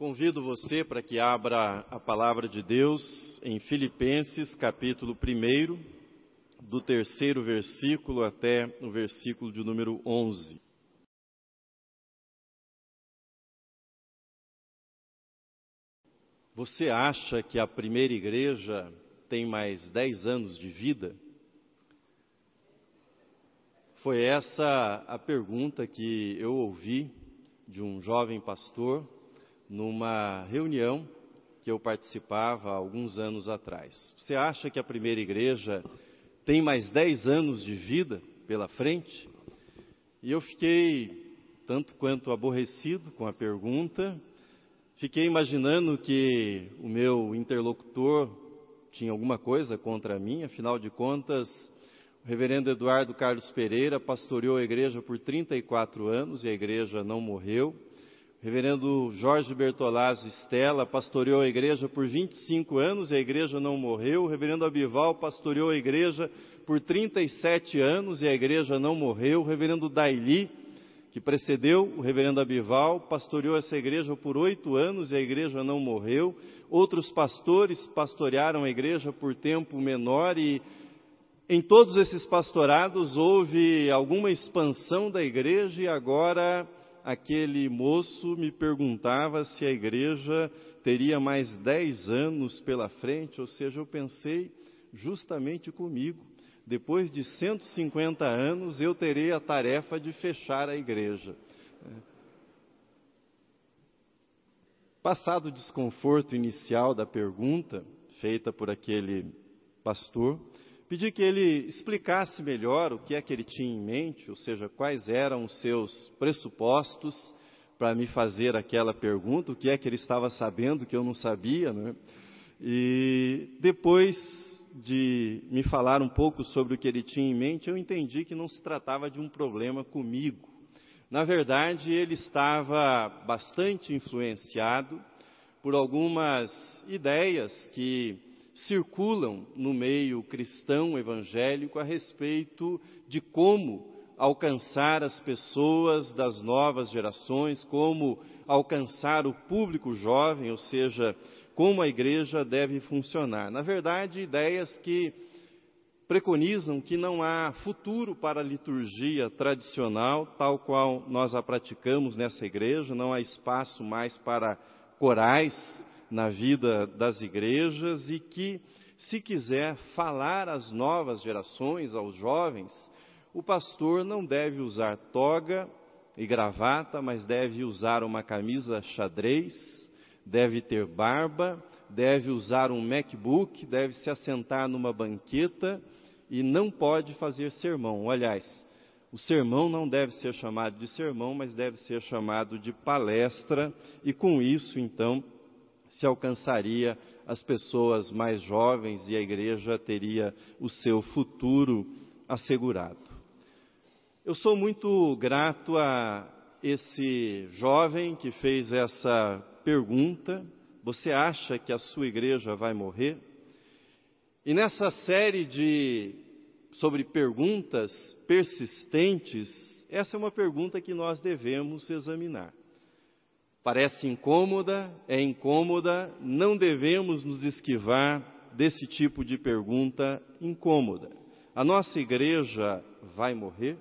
Convido você para que abra a palavra de Deus em Filipenses, capítulo 1, do terceiro versículo até o versículo de número 11. Você acha que a primeira igreja tem mais 10 anos de vida? Foi essa a pergunta que eu ouvi de um jovem pastor numa reunião que eu participava alguns anos atrás. Você acha que a primeira igreja tem mais 10 anos de vida pela frente? E eu fiquei tanto quanto aborrecido com a pergunta, fiquei imaginando que o meu interlocutor tinha alguma coisa contra mim, afinal de contas, o reverendo Eduardo Carlos Pereira pastoreou a igreja por 34 anos e a igreja não morreu. Reverendo Jorge Bertolazzi Stella pastoreou a igreja por 25 anos e a igreja não morreu. Reverendo Abival pastoreou a igreja por 37 anos e a igreja não morreu. Reverendo Daili, que precedeu o reverendo Abival, pastoreou essa igreja por oito anos e a igreja não morreu. Outros pastores pastorearam a igreja por tempo menor e em todos esses pastorados houve alguma expansão da igreja e agora aquele moço me perguntava se a igreja teria mais dez anos pela frente, ou seja, eu pensei justamente comigo. Depois de 150 anos, eu terei a tarefa de fechar a igreja. Passado o desconforto inicial da pergunta feita por aquele pastor, Pedi que ele explicasse melhor o que é que ele tinha em mente, ou seja, quais eram os seus pressupostos para me fazer aquela pergunta, o que é que ele estava sabendo que eu não sabia, né? E depois de me falar um pouco sobre o que ele tinha em mente, eu entendi que não se tratava de um problema comigo. Na verdade, ele estava bastante influenciado por algumas ideias que circulam no meio cristão evangélico a respeito de como alcançar as pessoas das novas gerações, como alcançar o público jovem, ou seja, como a igreja deve funcionar. Na verdade, ideias que preconizam que não há futuro para a liturgia tradicional, tal qual nós a praticamos nessa igreja, não há espaço mais para corais, na vida das igrejas e que, se quiser falar às novas gerações, aos jovens, o pastor não deve usar toga e gravata, mas deve usar uma camisa xadrez, deve ter barba, deve usar um MacBook, deve se assentar numa banqueta e não pode fazer sermão. Aliás, o sermão não deve ser chamado de sermão, mas deve ser chamado de palestra, e com isso, então, se alcançaria as pessoas mais jovens e a igreja teria o seu futuro assegurado. Eu sou muito grato a esse jovem que fez essa pergunta: Você acha que a sua igreja vai morrer? E nessa série de sobre perguntas persistentes, essa é uma pergunta que nós devemos examinar. Parece incômoda, é incômoda, não devemos nos esquivar desse tipo de pergunta incômoda. A nossa igreja vai morrer?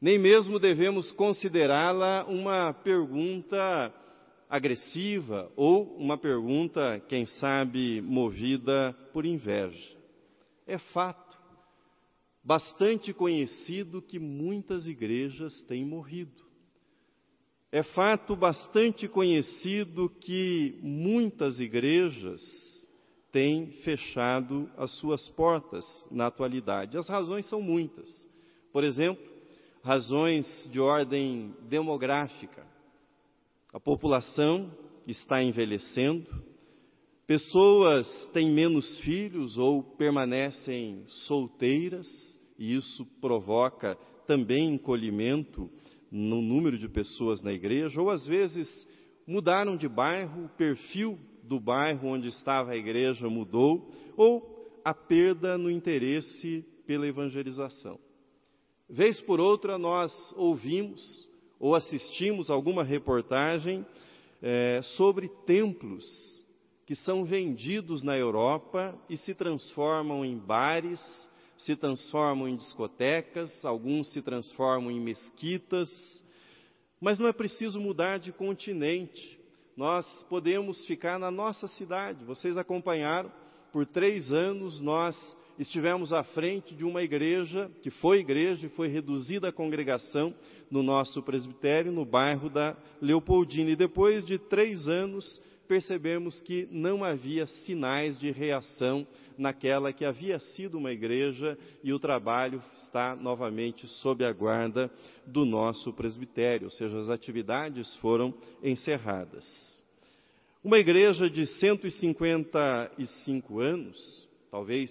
Nem mesmo devemos considerá-la uma pergunta agressiva ou uma pergunta, quem sabe, movida por inveja. É fato, bastante conhecido que muitas igrejas têm morrido. É fato bastante conhecido que muitas igrejas têm fechado as suas portas na atualidade. As razões são muitas. Por exemplo, razões de ordem demográfica. A população está envelhecendo, pessoas têm menos filhos ou permanecem solteiras, e isso provoca também encolhimento no número de pessoas na igreja, ou às vezes mudaram de bairro, o perfil do bairro onde estava a igreja mudou, ou a perda no interesse pela evangelização. Vez por outra nós ouvimos ou assistimos alguma reportagem é, sobre templos que são vendidos na Europa e se transformam em bares, se transformam em discotecas, alguns se transformam em mesquitas. Mas não é preciso mudar de continente. Nós podemos ficar na nossa cidade. Vocês acompanharam, por três anos nós estivemos à frente de uma igreja, que foi igreja e foi reduzida a congregação no nosso presbitério, no bairro da Leopoldina. E depois de três anos, percebemos que não havia sinais de reação naquela que havia sido uma igreja e o trabalho está novamente sob a guarda do nosso presbitério, ou seja, as atividades foram encerradas. Uma igreja de 155 anos, talvez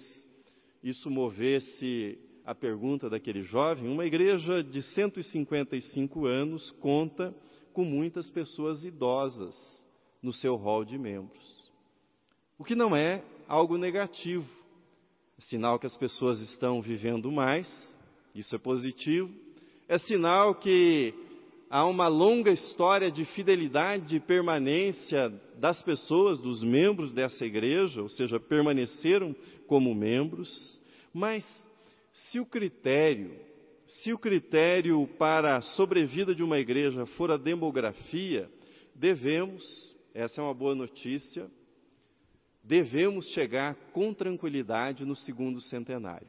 isso movesse a pergunta daquele jovem, uma igreja de 155 anos conta com muitas pessoas idosas no seu rol de membros. O que não é algo negativo. É sinal que as pessoas estão vivendo mais, isso é positivo. É sinal que há uma longa história de fidelidade e permanência das pessoas, dos membros dessa igreja, ou seja, permaneceram como membros, mas se o critério, se o critério para a sobrevida de uma igreja for a demografia, devemos, essa é uma boa notícia, devemos chegar com tranquilidade no segundo centenário.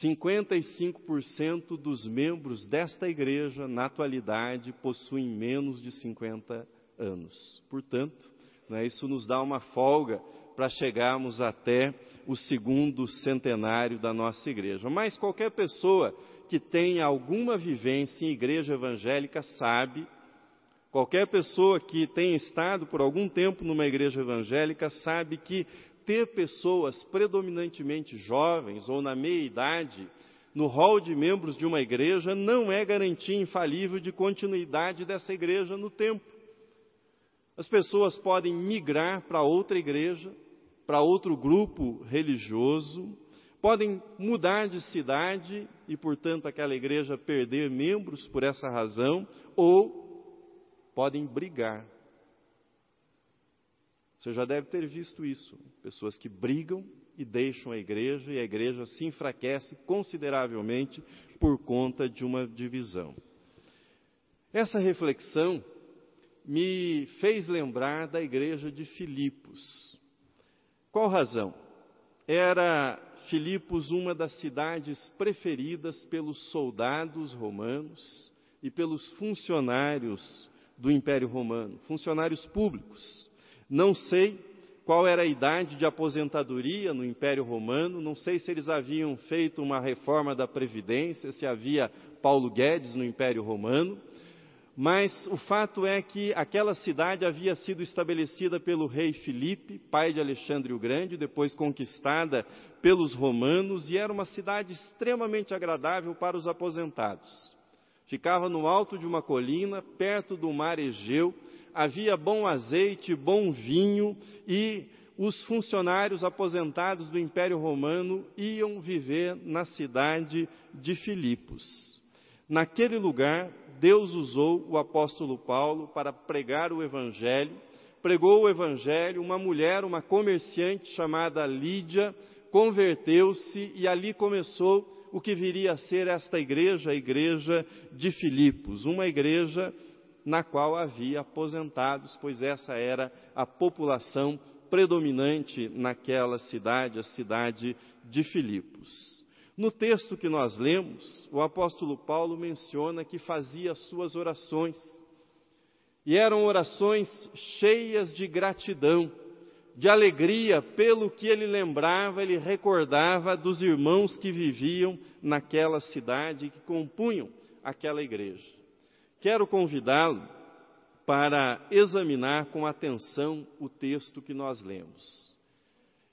55% dos membros desta igreja, na atualidade, possuem menos de 50 anos. Portanto, né, isso nos dá uma folga para chegarmos até o segundo centenário da nossa igreja. Mas qualquer pessoa que tenha alguma vivência em igreja evangélica sabe, qualquer pessoa que tenha estado por algum tempo numa igreja evangélica sabe que ter pessoas predominantemente jovens ou na meia idade no rol de membros de uma igreja não é garantia infalível de continuidade dessa igreja no tempo. As pessoas podem migrar para outra igreja, para outro grupo religioso, podem mudar de cidade e, portanto, aquela igreja perder membros por essa razão, ou podem brigar você já deve ter visto isso. Pessoas que brigam e deixam a igreja, e a igreja se enfraquece consideravelmente por conta de uma divisão. Essa reflexão me fez lembrar da igreja de Filipos. Qual razão? Era Filipos uma das cidades preferidas pelos soldados romanos e pelos funcionários do Império Romano, funcionários públicos. Não sei qual era a idade de aposentadoria no Império Romano, não sei se eles haviam feito uma reforma da Previdência, se havia Paulo Guedes no Império Romano, mas o fato é que aquela cidade havia sido estabelecida pelo rei Filipe, pai de Alexandre o Grande, depois conquistada pelos romanos, e era uma cidade extremamente agradável para os aposentados. Ficava no alto de uma colina, perto do mar Egeu, havia bom azeite, bom vinho e os funcionários aposentados do Império Romano iam viver na cidade de Filipos. Naquele lugar, Deus usou o apóstolo Paulo para pregar o Evangelho. Pregou o Evangelho, uma mulher, uma comerciante chamada Lídia, converteu-se e ali começou o que viria a ser esta igreja, a igreja de Filipos, uma igreja na qual havia aposentados, pois essa era a população predominante naquela cidade, a cidade de Filipos. No texto que nós lemos, o apóstolo Paulo menciona que fazia suas orações. E eram orações cheias de gratidão, de alegria pelo que ele lembrava, ele recordava dos irmãos que viviam naquela cidade, que compunham aquela igreja. Quero convidá-lo para examinar com atenção o texto que nós lemos.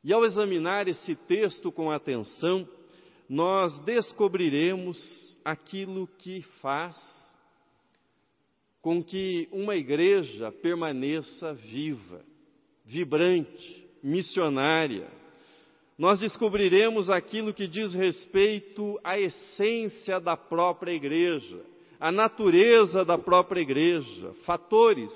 E ao examinar esse texto com atenção, nós descobriremos aquilo que faz com que uma igreja permaneça viva, vibrante, missionária. Nós descobriremos aquilo que diz respeito à essência da própria igreja a natureza da própria igreja, fatores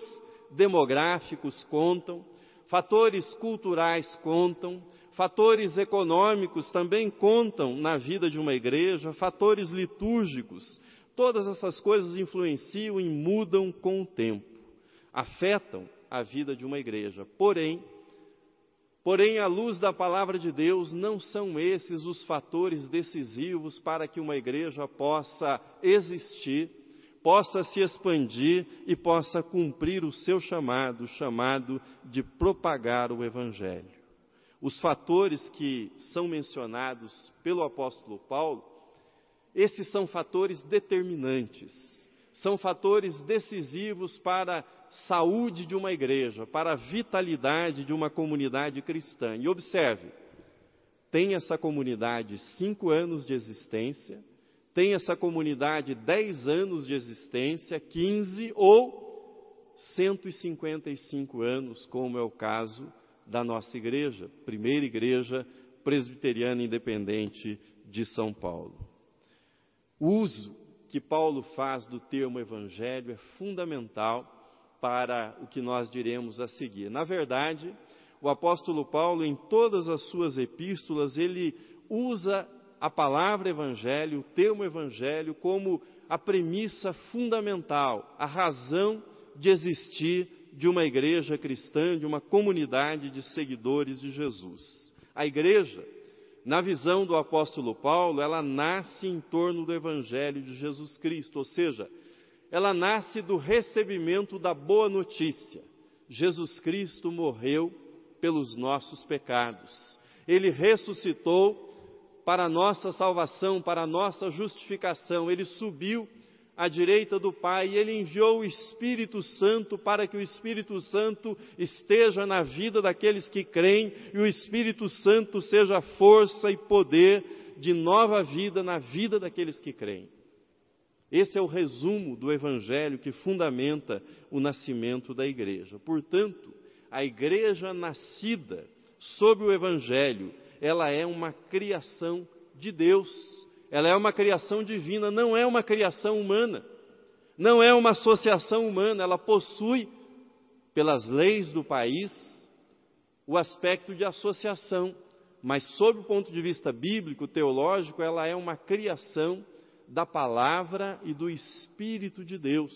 demográficos contam, fatores culturais contam, fatores econômicos também contam na vida de uma igreja, fatores litúrgicos. Todas essas coisas influenciam e mudam com o tempo, afetam a vida de uma igreja. Porém, Porém, à luz da palavra de Deus, não são esses os fatores decisivos para que uma igreja possa existir, possa se expandir e possa cumprir o seu chamado, chamado de propagar o Evangelho. Os fatores que são mencionados pelo apóstolo Paulo, esses são fatores determinantes, são fatores decisivos para saúde de uma igreja, para a vitalidade de uma comunidade cristã. E observe, tem essa comunidade cinco anos de existência, tem essa comunidade dez anos de existência, quinze ou 155 anos, como é o caso da nossa igreja, primeira igreja presbiteriana independente de São Paulo. O uso que Paulo faz do termo evangelho é fundamental para o que nós diremos a seguir. Na verdade, o apóstolo Paulo, em todas as suas epístolas, ele usa a palavra evangelho, o termo evangelho, como a premissa fundamental, a razão de existir de uma igreja cristã, de uma comunidade de seguidores de Jesus. A igreja, na visão do apóstolo Paulo, ela nasce em torno do evangelho de Jesus Cristo, ou seja, ela nasce do recebimento da boa notícia. Jesus Cristo morreu pelos nossos pecados. Ele ressuscitou para a nossa salvação, para a nossa justificação. Ele subiu à direita do Pai e ele enviou o Espírito Santo para que o Espírito Santo esteja na vida daqueles que creem e o Espírito Santo seja força e poder de nova vida na vida daqueles que creem. Esse é o resumo do Evangelho que fundamenta o nascimento da igreja. Portanto, a igreja nascida sob o Evangelho, ela é uma criação de Deus, ela é uma criação divina, não é uma criação humana, não é uma associação humana, ela possui, pelas leis do país, o aspecto de associação, mas, sob o ponto de vista bíblico, teológico, ela é uma criação da palavra e do Espírito de Deus.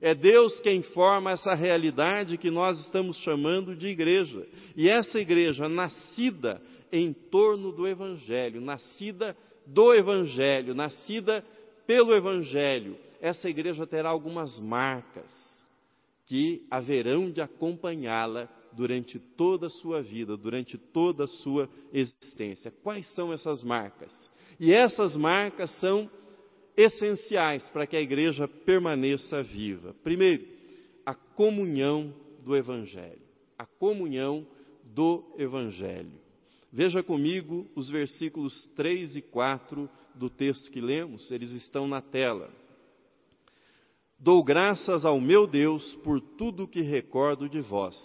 É Deus quem forma essa realidade que nós estamos chamando de igreja. E essa igreja, nascida em torno do Evangelho, nascida do Evangelho, nascida pelo Evangelho, essa igreja terá algumas marcas que haverão de acompanhá-la durante toda a sua vida, durante toda a sua existência. Quais são essas marcas? E essas marcas são essenciais para que a igreja permaneça viva. Primeiro, a comunhão do Evangelho. A comunhão do Evangelho. Veja comigo os versículos 3 e 4 do texto que lemos, eles estão na tela. Dou graças ao meu Deus por tudo o que recordo de vós,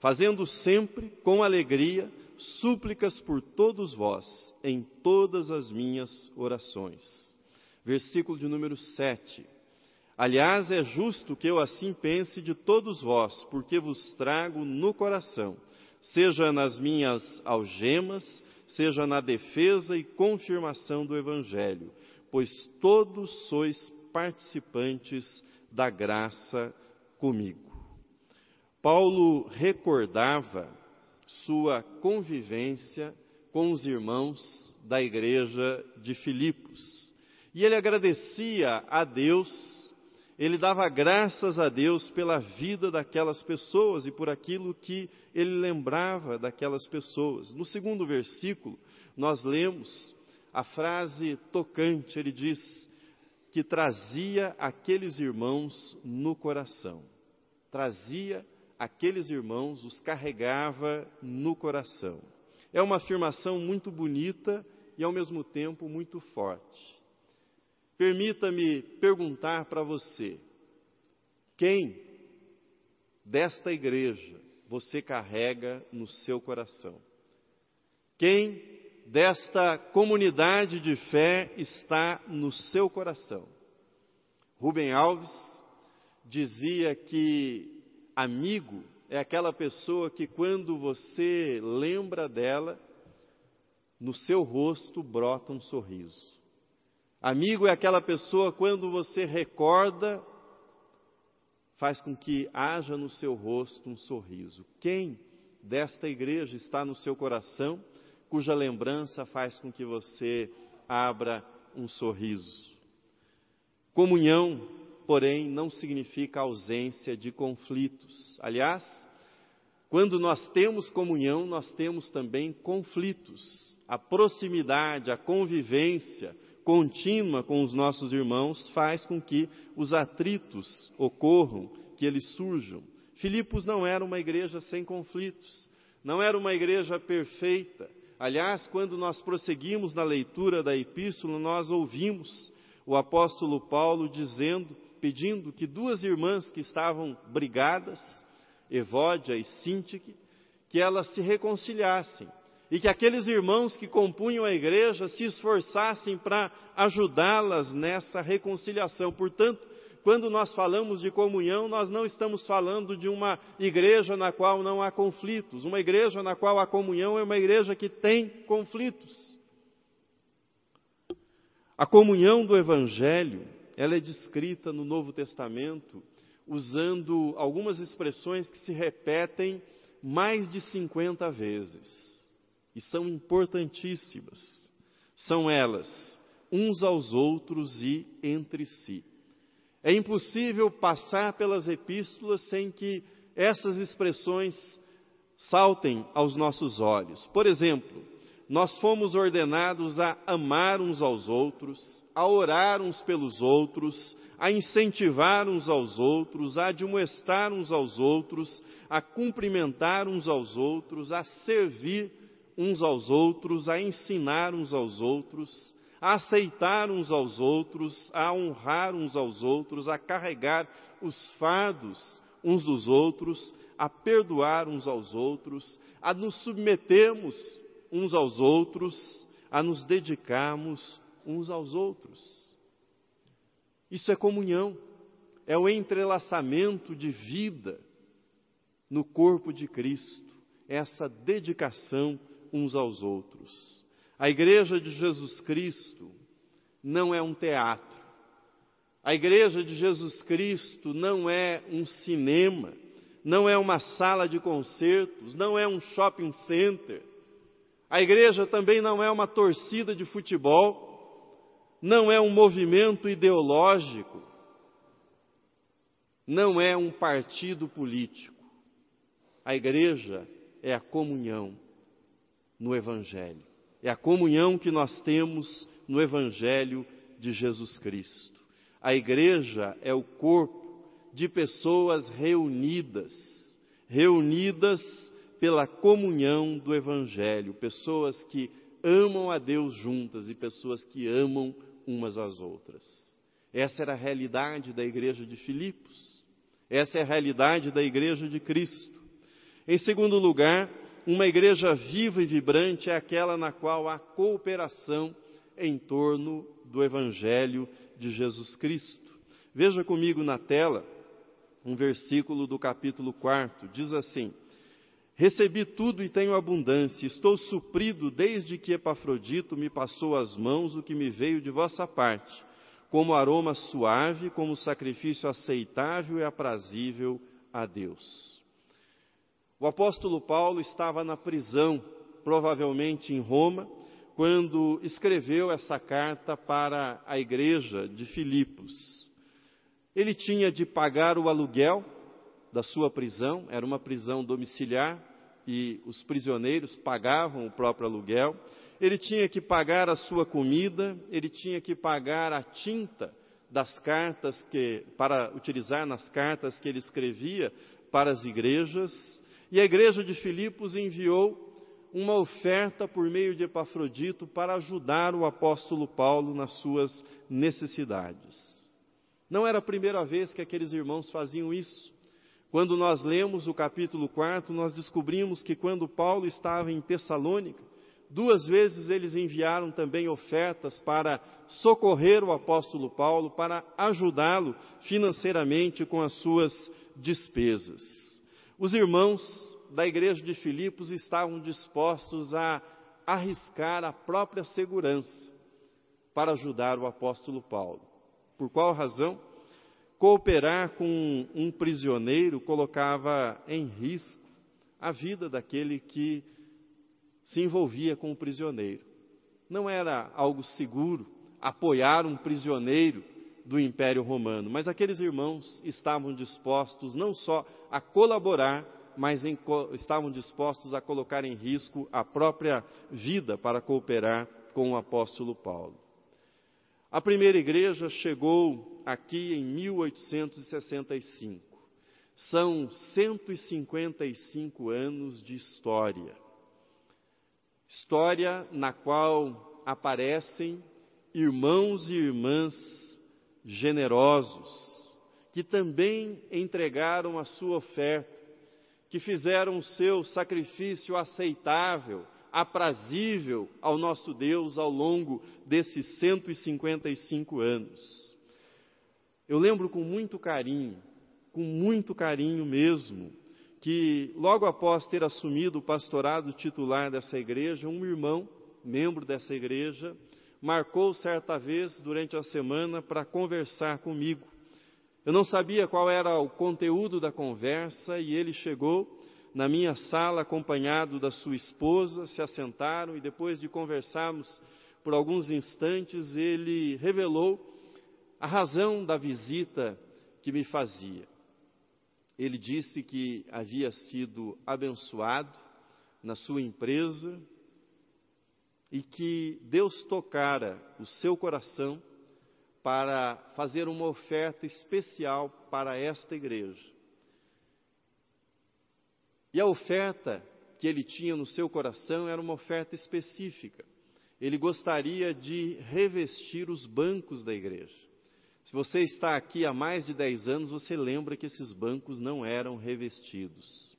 fazendo sempre com alegria súplicas por todos vós, em todas as minhas orações versículo de número 7. Aliás, é justo que eu assim pense de todos vós, porque vos trago no coração, seja nas minhas algemas, seja na defesa e confirmação do Evangelho, pois todos sois participantes da graça comigo. Paulo recordava sua convivência com os irmãos da igreja de Filipos. E ele agradecia a Deus, ele dava graças a Deus pela vida daquelas pessoas e por aquilo que ele lembrava daquelas pessoas. No segundo versículo, nós lemos a frase tocante, ele diz que trazia aqueles irmãos no coração. Trazia aqueles irmãos, os carregava no coração. É uma afirmação muito bonita e ao mesmo tempo muito forte. Permita-me perguntar para você: quem desta igreja você carrega no seu coração? Quem desta comunidade de fé está no seu coração? Rubem Alves dizia que amigo é aquela pessoa que quando você lembra dela, no seu rosto brota um sorriso. Amigo é aquela pessoa quando você recorda, faz com que haja no seu rosto um sorriso. Quem desta igreja está no seu coração, cuja lembrança faz com que você abra um sorriso? Comunhão, porém, não significa ausência de conflitos. Aliás, quando nós temos comunhão, nós temos também conflitos. A proximidade, a convivência contínua com os nossos irmãos faz com que os atritos ocorram, que eles surjam. Filipos não era uma igreja sem conflitos, não era uma igreja perfeita. Aliás, quando nós prosseguimos na leitura da epístola, nós ouvimos o apóstolo Paulo dizendo, pedindo que duas irmãs que estavam brigadas, Evódia e Sintique, que elas se reconciliassem e que aqueles irmãos que compunham a igreja se esforçassem para ajudá-las nessa reconciliação. Portanto, quando nós falamos de comunhão, nós não estamos falando de uma igreja na qual não há conflitos. Uma igreja na qual há comunhão é uma igreja que tem conflitos. A comunhão do Evangelho, ela é descrita no Novo Testamento usando algumas expressões que se repetem mais de 50 vezes e são importantíssimas. São elas uns aos outros e entre si. É impossível passar pelas epístolas sem que essas expressões saltem aos nossos olhos. Por exemplo, nós fomos ordenados a amar uns aos outros, a orar uns pelos outros, a incentivar uns aos outros, a admoestar uns aos outros, a cumprimentar uns aos outros, a servir uns aos outros, a ensinar uns aos outros, a aceitar uns aos outros, a honrar uns aos outros, a carregar os fardos uns dos outros, a perdoar uns aos outros, a nos submetermos uns aos outros, a nos dedicarmos uns aos outros. Isso é comunhão, é o entrelaçamento de vida no corpo de Cristo, é essa dedicação uns aos outros. A igreja de Jesus Cristo não é um teatro. A igreja de Jesus Cristo não é um cinema, não é uma sala de concertos, não é um shopping center a igreja também não é uma torcida de futebol, não é um movimento ideológico, não é um partido político. A igreja é a comunhão no Evangelho. É a comunhão que nós temos no Evangelho de Jesus Cristo. A igreja é o corpo de pessoas reunidas, reunidas pela comunhão do Evangelho, pessoas que amam a Deus juntas e pessoas que amam umas às outras. Essa era a realidade da igreja de Filipos. Essa é a realidade da igreja de Cristo. Em segundo lugar, uma igreja viva e vibrante é aquela na qual há cooperação em torno do Evangelho de Jesus Cristo. Veja comigo na tela um versículo do capítulo 4. Diz assim: Recebi tudo e tenho abundância, estou suprido desde que Epafrodito me passou às mãos o que me veio de vossa parte, como aroma suave, como sacrifício aceitável e aprazível a Deus. O apóstolo Paulo estava na prisão, provavelmente em Roma, quando escreveu essa carta para a igreja de Filipos. Ele tinha de pagar o aluguel da sua prisão, era uma prisão domiciliar e os prisioneiros pagavam o próprio aluguel. Ele tinha que pagar a sua comida, ele tinha que pagar a tinta das cartas que para utilizar nas cartas que ele escrevia para as igrejas. E a igreja de Filipos enviou uma oferta por meio de Epafrodito para ajudar o apóstolo Paulo nas suas necessidades. Não era a primeira vez que aqueles irmãos faziam isso. Quando nós lemos o capítulo 4, nós descobrimos que quando Paulo estava em Tessalônica, duas vezes eles enviaram também ofertas para socorrer o apóstolo Paulo, para ajudá-lo financeiramente com as suas despesas. Os irmãos da igreja de Filipos estavam dispostos a arriscar a própria segurança para ajudar o apóstolo Paulo. Por qual razão? Cooperar com um prisioneiro colocava em risco a vida daquele que se envolvia com o prisioneiro. Não era algo seguro apoiar um prisioneiro do Império Romano, mas aqueles irmãos estavam dispostos não só a colaborar, mas em, estavam dispostos a colocar em risco a própria vida para cooperar com o apóstolo Paulo. A primeira igreja chegou aqui em 1865. São 155 anos de história. História na qual aparecem irmãos e irmãs generosos, que também entregaram a sua oferta, que fizeram o seu sacrifício aceitável, aprazível ao nosso Deus ao longo desses 155 anos. Eu lembro com muito carinho, com muito carinho mesmo, que logo após ter assumido o pastorado titular dessa igreja, um irmão, membro dessa igreja, marcou certa vez durante a semana para conversar comigo. Eu não sabia qual era o conteúdo da conversa e ele chegou na minha sala acompanhado da sua esposa, se assentaram e depois de conversarmos por alguns instantes, ele revelou a razão da visita que me fazia. Ele disse que havia sido abençoado na sua empresa e que Deus tocara o seu coração para fazer uma oferta especial para esta igreja. E a oferta que ele tinha no seu coração era uma oferta específica. Ele gostaria de revestir os bancos da igreja. Se você está aqui há mais de 10 anos, você lembra que esses bancos não eram revestidos.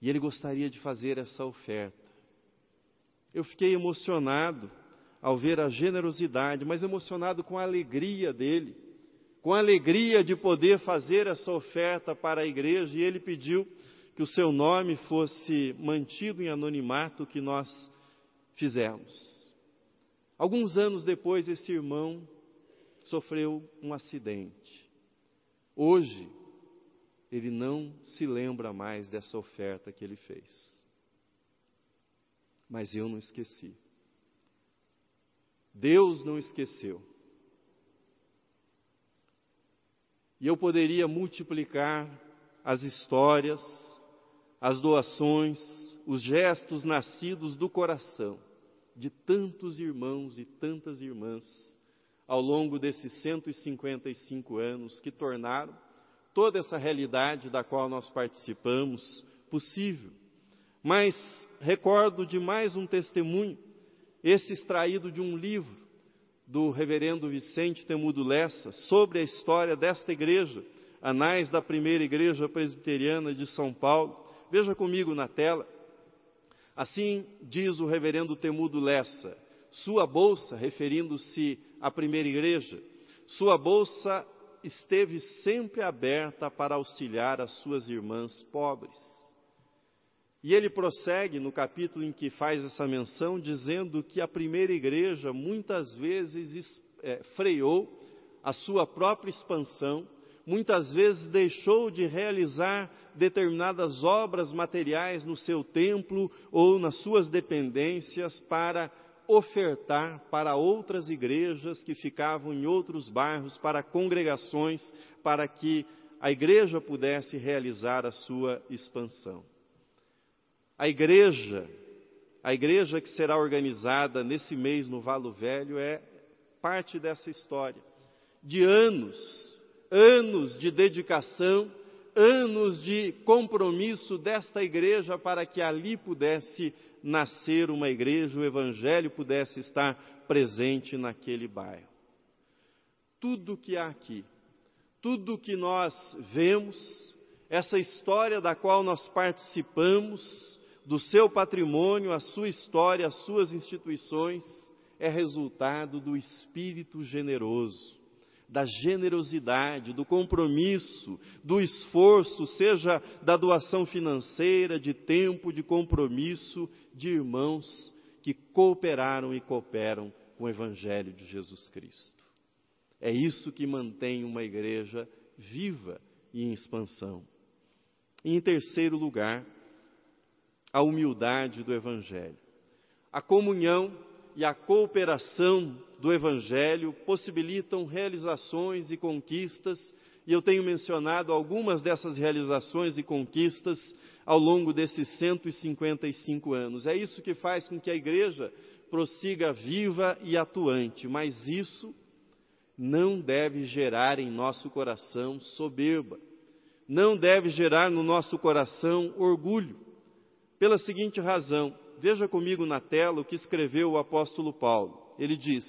E ele gostaria de fazer essa oferta eu fiquei emocionado ao ver a generosidade, mas emocionado com a alegria dele, com a alegria de poder fazer essa oferta para a igreja, e ele pediu que o seu nome fosse mantido em anonimato que nós fizemos. Alguns anos depois, esse irmão sofreu um acidente. Hoje, ele não se lembra mais dessa oferta que ele fez mas eu não esqueci. Deus não esqueceu. E eu poderia multiplicar as histórias, as doações, os gestos nascidos do coração de tantos irmãos e tantas irmãs ao longo desses 155 anos que tornaram toda essa realidade da qual nós participamos possível. Mas recordo de mais um testemunho, esse extraído de um livro do reverendo Vicente Temudo Lessa sobre a história desta igreja, Anais da Primeira Igreja Presbiteriana de São Paulo. Veja comigo na tela. Assim diz o reverendo Temudo Lessa, sua bolsa, referindo-se à primeira igreja, sua bolsa esteve sempre aberta para auxiliar as suas irmãs pobres. E ele prossegue no capítulo em que faz essa menção, dizendo que a primeira igreja muitas vezes é, freou a sua própria expansão, muitas vezes deixou de realizar determinadas obras materiais no seu templo ou nas suas dependências para ofertar para outras igrejas que ficavam em outros bairros, para congregações, para que a igreja pudesse realizar a sua expansão. A igreja, a igreja que será organizada nesse mês no Valo Velho é parte dessa história. De anos, anos de dedicação, anos de compromisso desta igreja para que ali pudesse nascer uma igreja, o evangelho pudesse estar presente naquele bairro. Tudo que há aqui, tudo que nós vemos, essa história da qual nós participamos, do seu patrimônio, a sua história, as suas instituições, é resultado do espírito generoso, da generosidade, do compromisso, do esforço, seja da doação financeira, de tempo, de compromisso de irmãos que cooperaram e cooperam com o Evangelho de Jesus Cristo. É isso que mantém uma igreja viva e em expansão. E em terceiro lugar, a humildade do Evangelho. A comunhão e a cooperação do Evangelho possibilitam realizações e conquistas, e eu tenho mencionado algumas dessas realizações e conquistas ao longo desses 155 anos. É isso que faz com que a igreja prossiga viva e atuante, mas isso não deve gerar em nosso coração soberba, não deve gerar no nosso coração orgulho, pela seguinte razão: veja comigo na tela o que escreveu o apóstolo Paulo. Ele diz: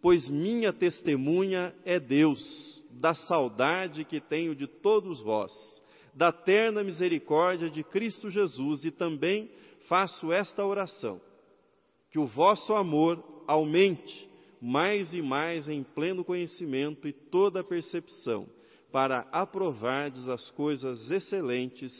Pois minha testemunha é Deus, da saudade que tenho de todos vós, da terna misericórdia de Cristo Jesus, e também faço esta oração: que o vosso amor aumente mais e mais em pleno conhecimento e toda percepção, para aprovardes as coisas excelentes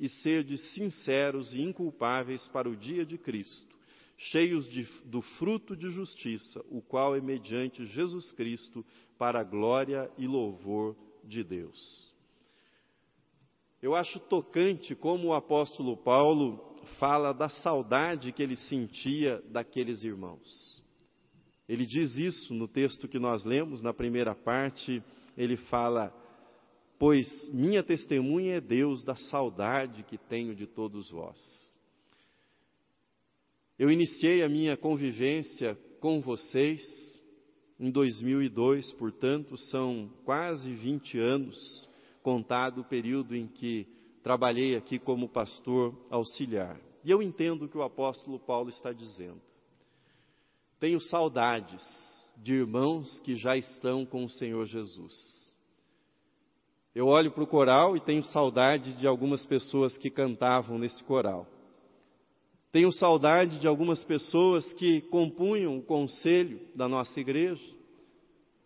e serdes sinceros e inculpáveis para o dia de Cristo, cheios de, do fruto de justiça, o qual é mediante Jesus Cristo, para a glória e louvor de Deus. Eu acho tocante como o apóstolo Paulo fala da saudade que ele sentia daqueles irmãos. Ele diz isso no texto que nós lemos, na primeira parte, ele fala: Pois minha testemunha é Deus da saudade que tenho de todos vós. Eu iniciei a minha convivência com vocês em 2002, portanto, são quase 20 anos, contado o período em que trabalhei aqui como pastor auxiliar. E eu entendo o que o apóstolo Paulo está dizendo. Tenho saudades de irmãos que já estão com o Senhor Jesus. Eu olho para o coral e tenho saudade de algumas pessoas que cantavam nesse coral. Tenho saudade de algumas pessoas que compunham o conselho da nossa igreja.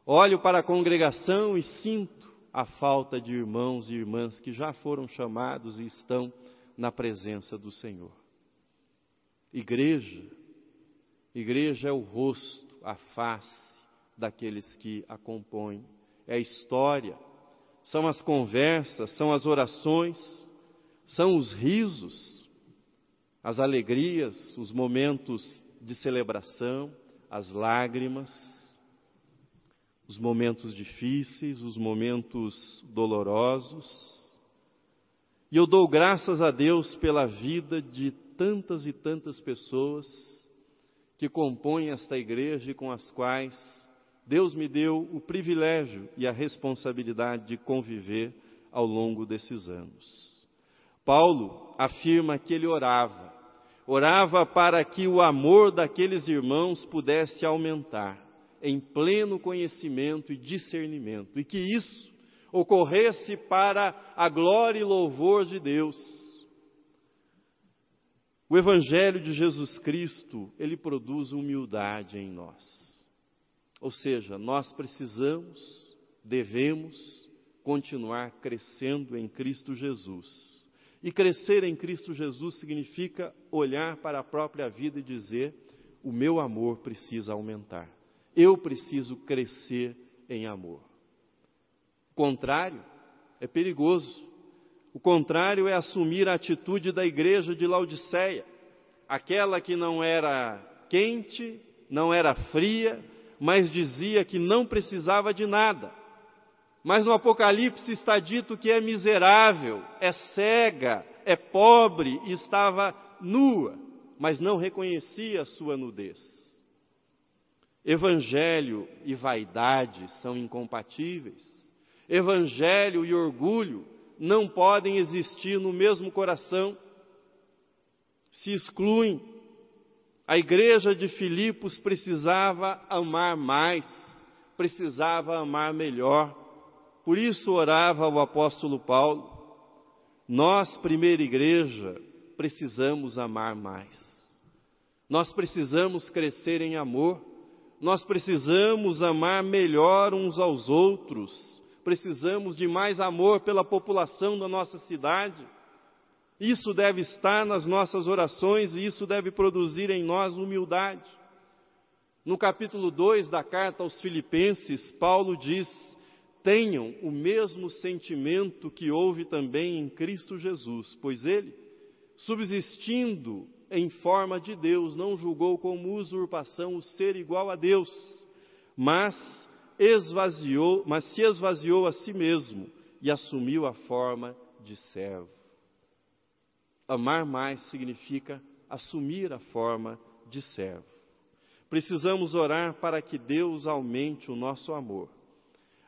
Olho para a congregação e sinto a falta de irmãos e irmãs que já foram chamados e estão na presença do Senhor. Igreja, igreja é o rosto, a face daqueles que a compõem, é a história, são as conversas, são as orações, são os risos, as alegrias, os momentos de celebração, as lágrimas, os momentos difíceis, os momentos dolorosos. E eu dou graças a Deus pela vida de tantas e tantas pessoas que compõem esta igreja e com as quais Deus me deu o privilégio e a responsabilidade de conviver ao longo desses anos. Paulo afirma que ele orava, orava para que o amor daqueles irmãos pudesse aumentar em pleno conhecimento e discernimento, e que isso ocorresse para a glória e louvor de Deus. O Evangelho de Jesus Cristo, ele produz humildade em nós. Ou seja, nós precisamos, devemos continuar crescendo em Cristo Jesus. E crescer em Cristo Jesus significa olhar para a própria vida e dizer: o meu amor precisa aumentar. Eu preciso crescer em amor. O contrário é perigoso. O contrário é assumir a atitude da igreja de Laodiceia, aquela que não era quente, não era fria, mas dizia que não precisava de nada. Mas no Apocalipse está dito que é miserável, é cega, é pobre e estava nua, mas não reconhecia a sua nudez. Evangelho e vaidade são incompatíveis. Evangelho e orgulho não podem existir no mesmo coração. Se excluem a igreja de Filipos precisava amar mais, precisava amar melhor. Por isso orava o apóstolo Paulo. Nós, primeira igreja, precisamos amar mais. Nós precisamos crescer em amor. nós precisamos amar melhor uns aos outros, precisamos de mais amor pela população da nossa cidade. Isso deve estar nas nossas orações e isso deve produzir em nós humildade. No capítulo 2 da carta aos Filipenses, Paulo diz: Tenham o mesmo sentimento que houve também em Cristo Jesus, pois ele, subsistindo em forma de Deus, não julgou como usurpação o ser igual a Deus, mas esvaziou, mas se esvaziou a si mesmo e assumiu a forma de servo. Amar mais significa assumir a forma de servo. Precisamos orar para que Deus aumente o nosso amor.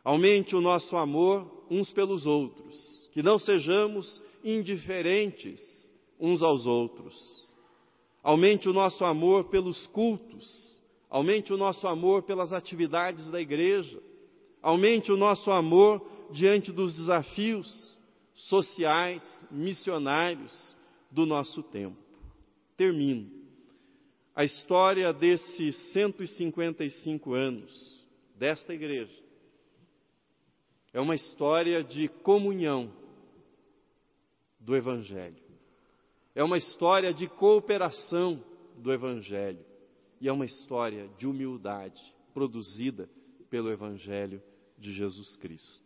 Aumente o nosso amor uns pelos outros, que não sejamos indiferentes uns aos outros aumente o nosso amor pelos cultos, aumente o nosso amor pelas atividades da igreja, aumente o nosso amor diante dos desafios sociais, missionários do nosso tempo. Termino. A história desses 155 anos desta igreja é uma história de comunhão do Evangelho. É uma história de cooperação do Evangelho e é uma história de humildade produzida pelo Evangelho de Jesus Cristo.